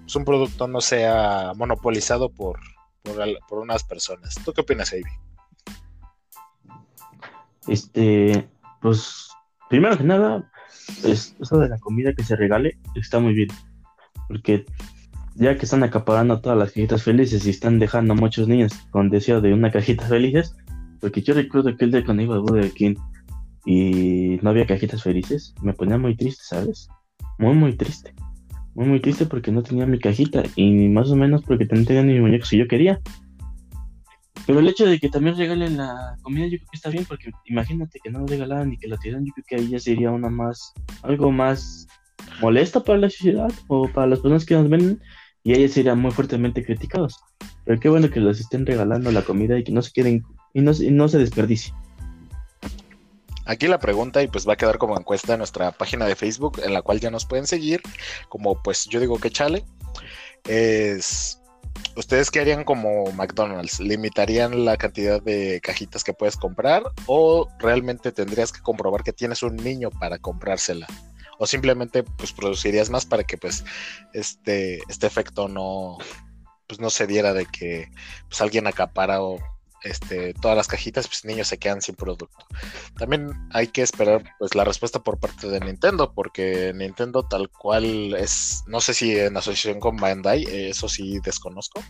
pues, un producto no sea monopolizado por, por, unas personas. ¿Tú qué opinas, Avi? Este, pues, primero que nada, eso de la comida que se regale está muy bien, porque ya que están acaparando todas las cajitas felices y están dejando a muchos niños con deseo de una cajita felices, porque yo recuerdo que el de cuando iba a Burger King y no había cajitas felices, me ponía muy triste, ¿sabes? Muy, muy triste. Muy, muy triste porque no tenía mi cajita y más o menos porque no tenía ni mi muñeco si yo quería. Pero el hecho de que también regalen la comida, yo creo que está bien, porque imagínate que no lo regalaran ni que la tiraran, yo creo que ahí ya sería una más, algo más molesto para la sociedad o para las personas que nos ven y ahí serían muy fuertemente criticados. Pero qué bueno que les estén regalando la comida y que no se queden y no, y no se desperdicie. Aquí la pregunta, y pues va a quedar como encuesta en nuestra página de Facebook, en la cual ya nos pueden seguir, como pues yo digo que chale, es, ¿ustedes qué harían como McDonald's? ¿Limitarían la cantidad de cajitas que puedes comprar o realmente tendrías que comprobar que tienes un niño para comprársela? O simplemente pues producirías más para que pues este, este efecto no, pues no se diera de que pues alguien acapara o este, todas las cajitas, pues niños se quedan sin producto. También hay que esperar pues la respuesta por parte de Nintendo, porque Nintendo tal cual es, no sé si en asociación con Bandai, eso sí desconozco.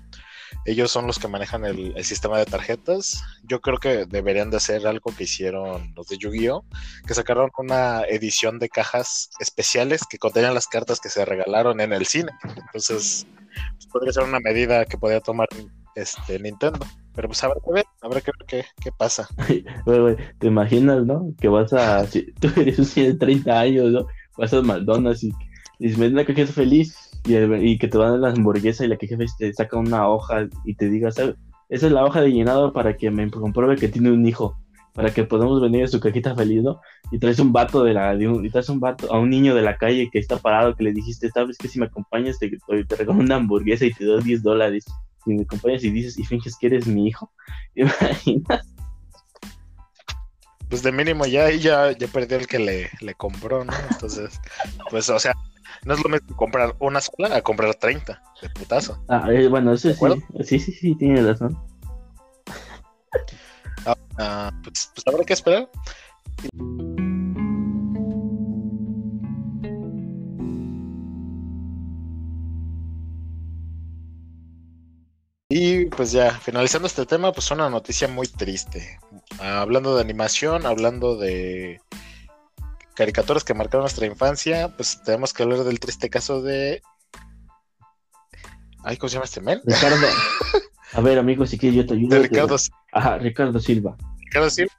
Ellos son los que manejan el, sistema de tarjetas. Yo creo que deberían de hacer algo que hicieron los de Yu-Gi-Oh, que sacaron una edición de cajas especiales que contenían las cartas que se regalaron en el cine. Entonces, pues, podría ser una medida que podría tomar este Nintendo. Pero pues habrá que ver, habrá que ver qué, pasa. te imaginas, ¿no? Que vas a. Tú eres un de 30 años, ¿no? Vas a McDonald's y, y ves una cajita feliz y, que te van a la hamburguesa y la caja feliz te saca una hoja y te diga. Esa es la hoja de llenado para que me compruebe que tiene un hijo. Para que podamos venir a su cajita feliz, ¿no? Y traes un vato de la. De un, y traes un vato a un niño de la calle que está parado, que le dijiste, ¿sabes que si me acompañas te, te regalo una hamburguesa y te doy 10 dólares? si me acompañas y dices y finges que eres mi hijo, imaginas? Pues de mínimo ya ya, ya perdió el que le, le compró, ¿no? Entonces, pues, o sea, no es lo mismo comprar una sola a comprar 30 de putazo. Ah, eh, bueno, eso sí. Sí, sí, sí, tiene razón. Ah, pues, pues habrá que esperar. Y pues ya, finalizando este tema, pues una noticia muy triste. Hablando de animación, hablando de caricaturas que marcaron nuestra infancia, pues tenemos que hablar del triste caso de. Ay, ¿cómo se llama este men? Ricardo. A ver, amigo, si quieres yo te ayudo. De Ricardo. Ajá, Ricardo Silva. Ricardo Silva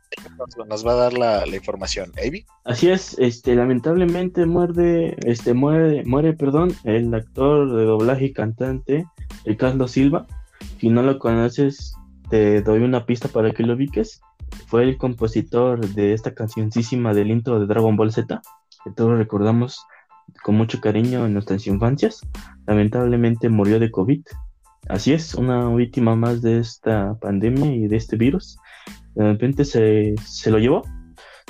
nos va a dar la, información. ¿Avi? Así es, este, lamentablemente muerde, este, muere, muere, perdón, el actor de doblaje y cantante Ricardo Silva. Si no lo conoces, te doy una pista para que lo ubiques. Fue el compositor de esta cancioncísima del intro de Dragon Ball Z, que todos recordamos con mucho cariño en nuestras infancias. Lamentablemente murió de COVID. Así es, una víctima más de esta pandemia y de este virus. De repente se, se lo llevó.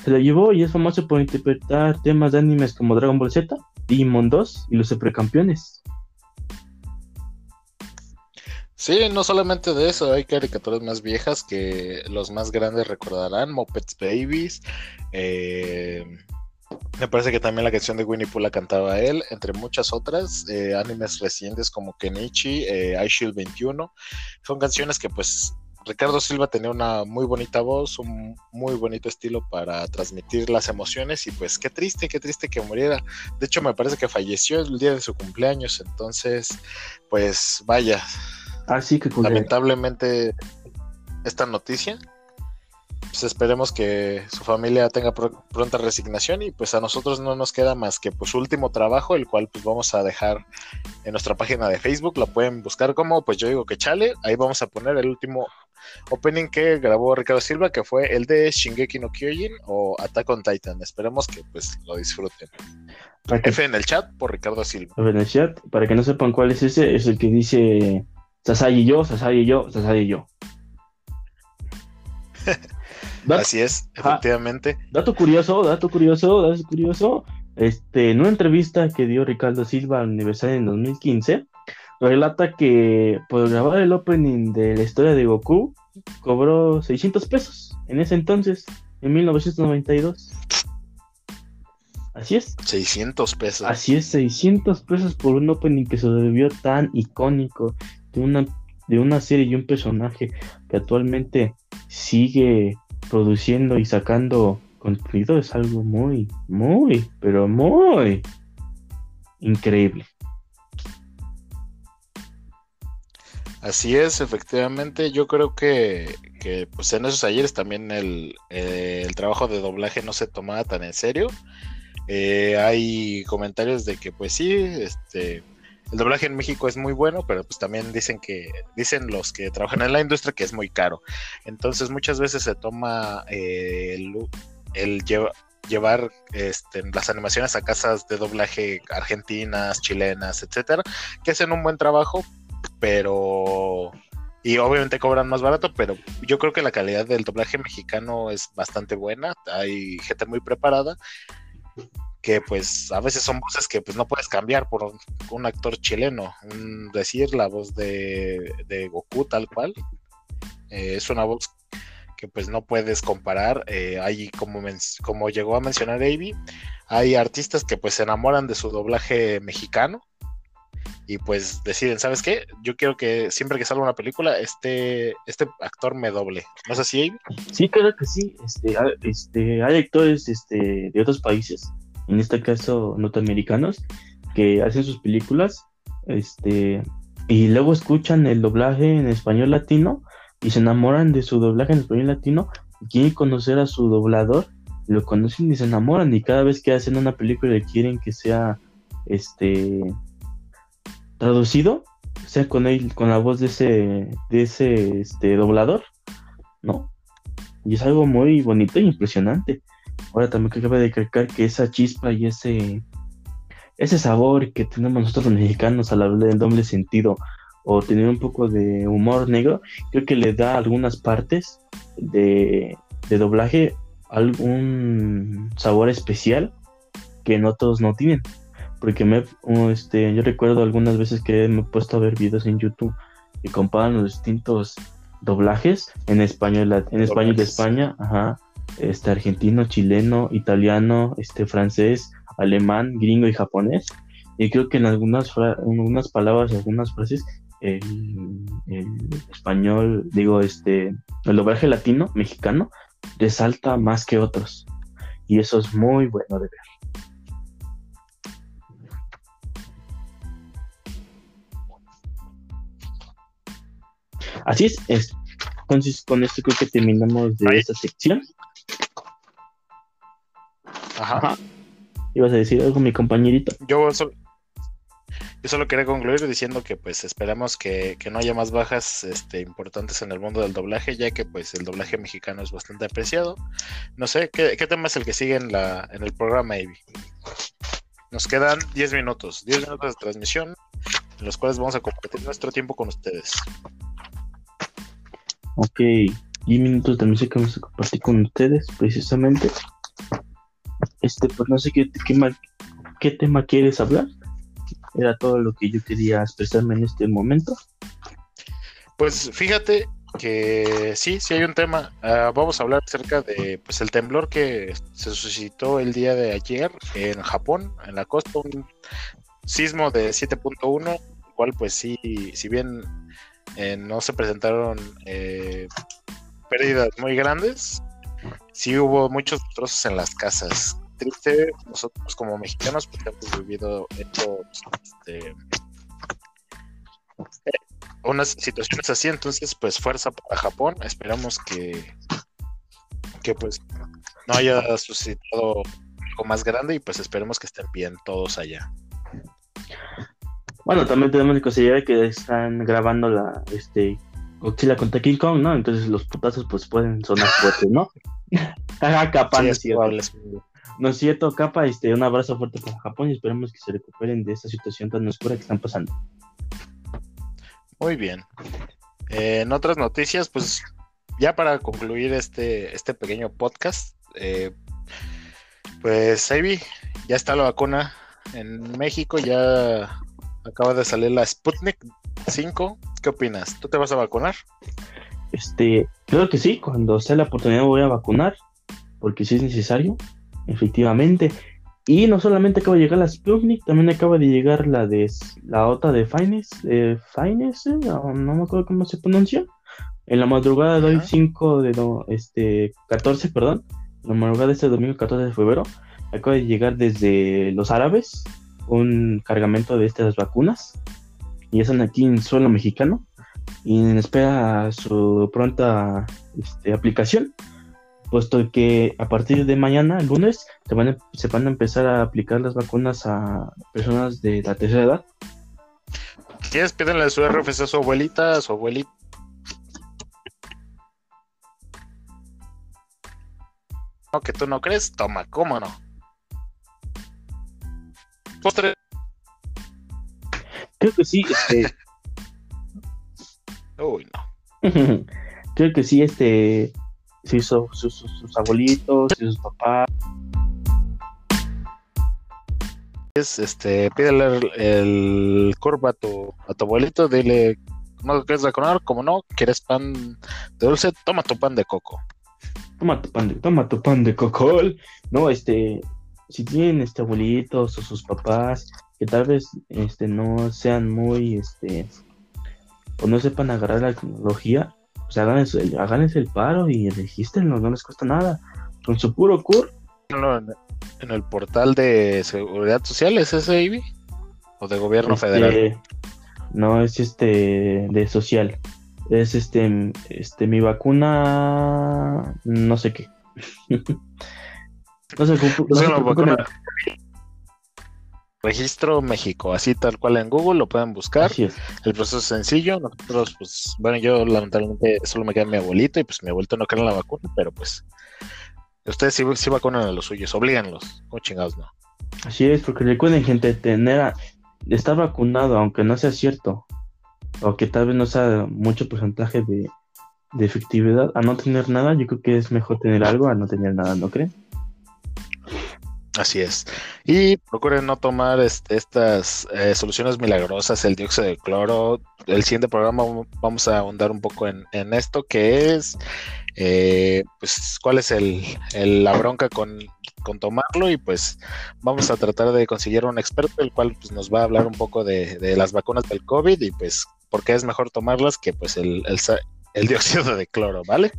Se lo llevó y es famoso por interpretar temas de animes como Dragon Ball Z, Digimon 2 y los Supercampeones. Sí, no solamente de eso, hay caricaturas más viejas que los más grandes recordarán, Muppets Babies, eh, me parece que también la canción de Winnie Pooh la cantaba él, entre muchas otras, eh, animes recientes como Kenichi, eh, I Shield 21, son canciones que pues Ricardo Silva tenía una muy bonita voz, un muy bonito estilo para transmitir las emociones y pues qué triste, qué triste que muriera. De hecho me parece que falleció el día de su cumpleaños, entonces pues vaya, Así ah, que lamentablemente esta noticia. Pues esperemos que su familia tenga pronta resignación y pues a nosotros no nos queda más que pues su último trabajo, el cual pues vamos a dejar en nuestra página de Facebook, la pueden buscar como pues yo digo que chale, ahí vamos a poner el último opening que grabó Ricardo Silva, que fue el de Shingeki no Kyojin o Attack on Titan. Esperemos que pues lo disfruten. F en el chat por Ricardo Silva. en el chat, para que no sepan cuál es ese, es el que dice Sasai y yo, Sasai y yo, Sasai y yo. Así es, efectivamente. dato curioso, dato curioso, dato curioso. Este, en una entrevista que dio Ricardo Silva al aniversario en 2015, relata que por grabar el opening de la historia de Goku cobró 600 pesos en ese entonces, en 1992. Así es. 600 pesos. Así es, 600 pesos por un opening que se debió tan icónico de una, de una serie y un personaje que actualmente sigue produciendo y sacando contenido es algo muy, muy, pero muy increíble. Así es, efectivamente. Yo creo que, pues en esos ayeres también el, el, trabajo de doblaje no se tomaba tan en serio. Eh, hay comentarios de que pues sí, este, el doblaje en México es muy bueno, pero pues también dicen que, dicen los que trabajan en la industria que es muy caro. Entonces muchas veces se toma eh, el, llevar este, las animaciones a casas de doblaje argentinas, chilenas, etcétera, que hacen un buen trabajo, pero y obviamente cobran más barato, pero yo creo que la calidad del doblaje mexicano es bastante buena, hay gente muy preparada que pues a veces son voces que pues no puedes cambiar por un, actor chileno. decir la voz de, Goku tal cual. Eh, es una voz que pues no puedes comparar. Eh, hay como, como llegó a mencionar Avi, hay artistas que pues se enamoran de su doblaje mexicano y pues deciden, ¿sabes qué? Yo quiero que siempre que salga una película, este, este actor me doble. ¿No sé si Avi? Sí, claro que sí. Este, este, hay actores este, de otros países en este caso norteamericanos, que hacen sus películas, este, y luego escuchan el doblaje en español latino y se enamoran de su doblaje en español latino y quieren conocer a su doblador, lo conocen y se enamoran y cada vez que hacen una película y quieren que sea este traducido, sea con él, con la voz de ese, de ese este, doblador, ¿no? Y es algo muy bonito y impresionante. Ahora también cabe de recalcar que esa chispa y ese, ese sabor que tenemos nosotros los mexicanos al hablar del doble sentido o tener un poco de humor negro, creo que le da algunas partes de, doblaje algún sabor especial que no todos no tienen. Porque me, este, yo recuerdo algunas veces que me he puesto a ver videos en YouTube y comparan los distintos doblajes en español, en español de España, ajá, este, argentino, chileno, italiano, este, francés, alemán, gringo y japonés. Y creo que en algunas, en algunas palabras, algunas frases, el, español, digo, este, el doblaje latino, mexicano, resalta más que otros. Y eso es muy bueno de ver. Así es, Entonces, con esto creo que terminamos de esta sección. Ajá. ¿Ibas a decir algo, mi compañerito? Yo solo, yo solo quería concluir diciendo que pues esperamos que, no haya más bajas este, importantes en el mundo del doblaje, ya que pues el doblaje mexicano es bastante apreciado. No sé, ¿qué, tema es el que sigue en, la, en el programa? Nos quedan 10 minutos, 10 minutos de transmisión, en los cuales vamos a compartir nuestro tiempo con ustedes. Ok, 10 minutos de transmisión que vamos a compartir con ustedes, precisamente. Este, pues no sé qué, qué, qué tema quieres hablar. Era todo lo que yo quería expresarme en este momento. Pues fíjate que sí, sí hay un tema. Ah, vamos a hablar acerca de pues el temblor que se suscitó el día de ayer en Japón, en la costa, un sismo de 7.1, cual pues sí, si bien eh, no se presentaron eh, pérdidas muy grandes, sí hubo muchos trozos en las casas triste, nosotros como mexicanos, pues hemos vivido este, eh, unas situaciones así, entonces pues fuerza para Japón, esperamos que, que pues no haya suscitado algo más grande y pues esperemos que estén bien todos allá. Bueno, también tenemos que considerar que están grabando la este Godzilla contra King Kong, ¿no? Entonces los putazos pues pueden sonar fuertes, ¿no? capaz, sí, no es cierto, capa, este, un abrazo fuerte para Japón y esperemos que se recuperen de esta situación tan oscura que están pasando. Muy bien. Eh, en otras noticias, pues ya para concluir este, este pequeño podcast, eh, pues Ivy, ya está la vacuna en México, ya acaba de salir la Sputnik 5. ¿Qué opinas? ¿Tú te vas a vacunar? Este, creo que sí, cuando sea la oportunidad voy a vacunar, porque si es necesario efectivamente. Y no solamente acaba de llegar la Sputnik, también acaba de llegar la de la otra de Fines, eh, Fines, no, me acuerdo cómo se pronuncia. En la madrugada de hoy 5 de no, este 14, perdón, en la madrugada de este domingo 14 de febrero, acaba de llegar desde los árabes un cargamento de estas vacunas. Y están aquí en suelo mexicano. Y espera su pronta este, aplicación puesto que a partir de mañana, el lunes, se van, a, se van a empezar a aplicar las vacunas a personas de la tercera edad. ¿Quieres pídenle su RFC a su abuelita, a su abuelita? No, que tú no crees, toma, ¿cómo no? Postre. Creo que sí, este. Uy, no. Creo que sí, este sí, sus, sus, abuelitos y sus papás. Este, pídele el, curva a tu, a tu abuelito, dile, ¿no quieres vacunar? Como no, ¿quieres pan de dulce? Toma tu pan de coco. Toma tu pan de, toma tu pan de coco. No, este, si tienen este abuelitos o sus papás que tal vez este no sean muy este o no sepan agarrar la tecnología, pues háganles, el paro y regístrenlo, no les cuesta nada. Con su puro CUR. En el portal de Seguridad Social, ¿es ese, Ivy? ¿O de gobierno este, federal? No, es este de social. Es este, este, mi vacuna, no sé qué. no sé, Registro México, así tal cual en Google, lo pueden buscar. El proceso es sencillo. Nosotros, pues, bueno, yo lamentablemente solo me queda mi abuelito y pues mi abuelito no cree en la vacuna, pero pues ustedes sí, sí vacunan a los suyos, oblíganlos, como chingados no. Así es, porque recuerden, gente, tener estar vacunado, aunque no sea cierto, o que tal vez no sea mucho porcentaje de, de efectividad, a no tener nada, yo creo que es mejor tener algo a no tener nada, ¿no creen? Así es. Y procuren no tomar este, estas eh, soluciones milagrosas, el dióxido de cloro. El siguiente programa vamos a ahondar un poco en, esto, que es, eh, pues, cuál es el, la bronca con con tomarlo y pues vamos a tratar de conseguir un experto el cual pues, nos va a hablar un poco de, de las vacunas del COVID y pues por qué es mejor tomarlas que pues el, el, el dióxido de cloro, ¿vale?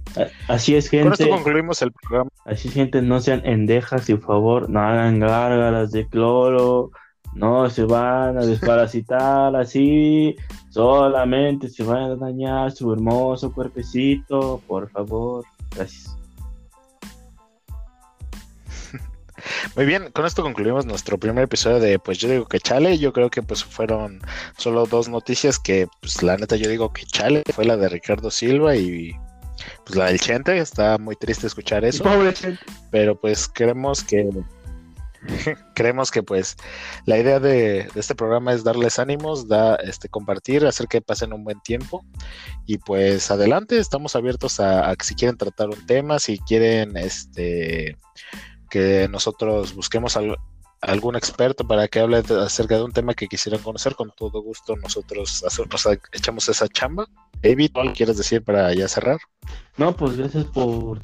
Así es, gente. Con esto concluimos el programa. Así es, gente, no sean endejas por favor no hagan gárgaras de cloro, no se van a desparasitar así, solamente se van a dañar su hermoso cuerpecito, por favor. Gracias. Muy bien, con esto concluimos nuestro primer episodio de Pues yo digo que chale. Yo creo que pues fueron solo dos noticias que pues la neta yo digo que chale. Fue la de Ricardo Silva y pues la del Chente. Está muy triste escuchar eso. Pero pues creemos que creemos que pues la idea de, este programa es darles ánimos, da, este, compartir, hacer que pasen un buen tiempo y pues adelante, estamos abiertos a, a si quieren tratar un tema, si quieren este que nosotros busquemos algún experto para que hable acerca de un tema que quisieran conocer, con todo gusto nosotros nos echamos esa chamba. David, ¿qué quieres decir para ya cerrar? No, pues gracias por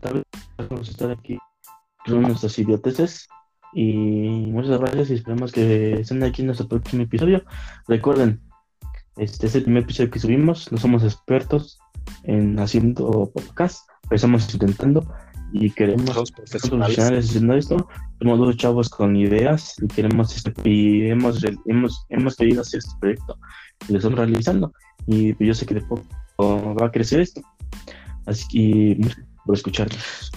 estar aquí con nuestras idioteces y muchas gracias y esperamos que estén aquí en nuestro próximo episodio. Recuerden, este es el primer episodio que subimos, no somos expertos en haciendo podcast, pero estamos intentando y queremos profesionales haciendo esto. Somos dos chavos con ideas y queremos este, y hemos, hemos, hemos querido hacer este proyecto y lo estamos realizando. Y yo sé que de poco va a crecer esto. Así que muchas por escucharnos.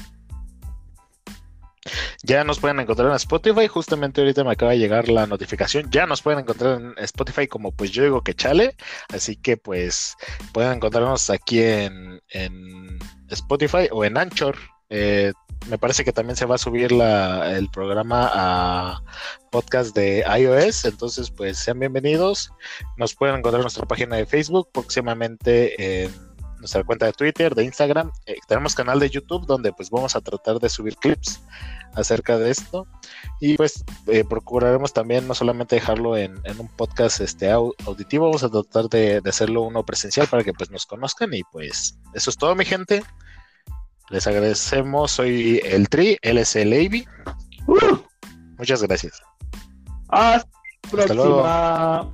Ya nos pueden encontrar en Spotify. Justamente ahorita me acaba de llegar la notificación. Ya nos pueden encontrar en Spotify como pues yo digo que chale. Así que pues pueden encontrarnos aquí en, en Spotify o en Anchor. Eh, me parece que también se va a subir el programa a podcast de iOS, entonces pues sean bienvenidos. Nos pueden encontrar en nuestra página de Facebook, próximamente en nuestra cuenta de Twitter, de Instagram. Eh, tenemos canal de YouTube donde pues vamos a tratar de subir clips acerca de esto y pues eh, procuraremos también no solamente dejarlo en, un podcast este auditivo, vamos a tratar de, de hacerlo uno presencial para que pues nos conozcan y pues eso es todo mi gente. Les agradecemos. Soy el Tri, LS Levy. Uh. Muchas gracias. Hasta, Hasta luego.